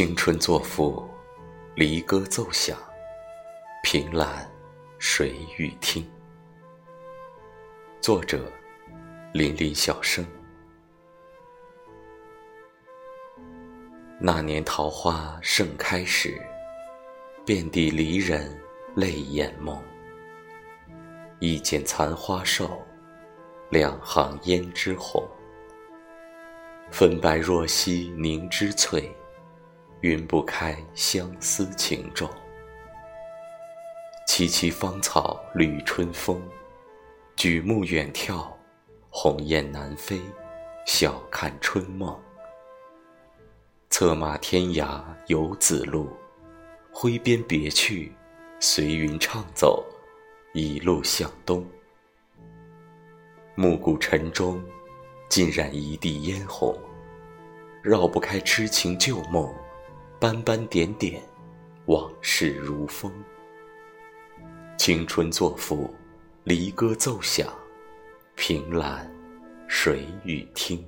青春作赋，离歌奏响，凭栏谁与听？作者：林林小生。那年桃花盛开时，遍地离人泪眼朦。一剪残花瘦，两行胭脂红。粉白若兮凝脂翠。云不开相思情重，萋萋芳草绿春风。举目远眺，鸿雁南飞，晓看春梦。策马天涯游子路，挥鞭别去，随云畅走，一路向东。暮鼓晨钟，浸染一地嫣红，绕不开痴情旧梦。斑斑点点，往事如风。青春作赋，离歌奏响，凭栏谁与听？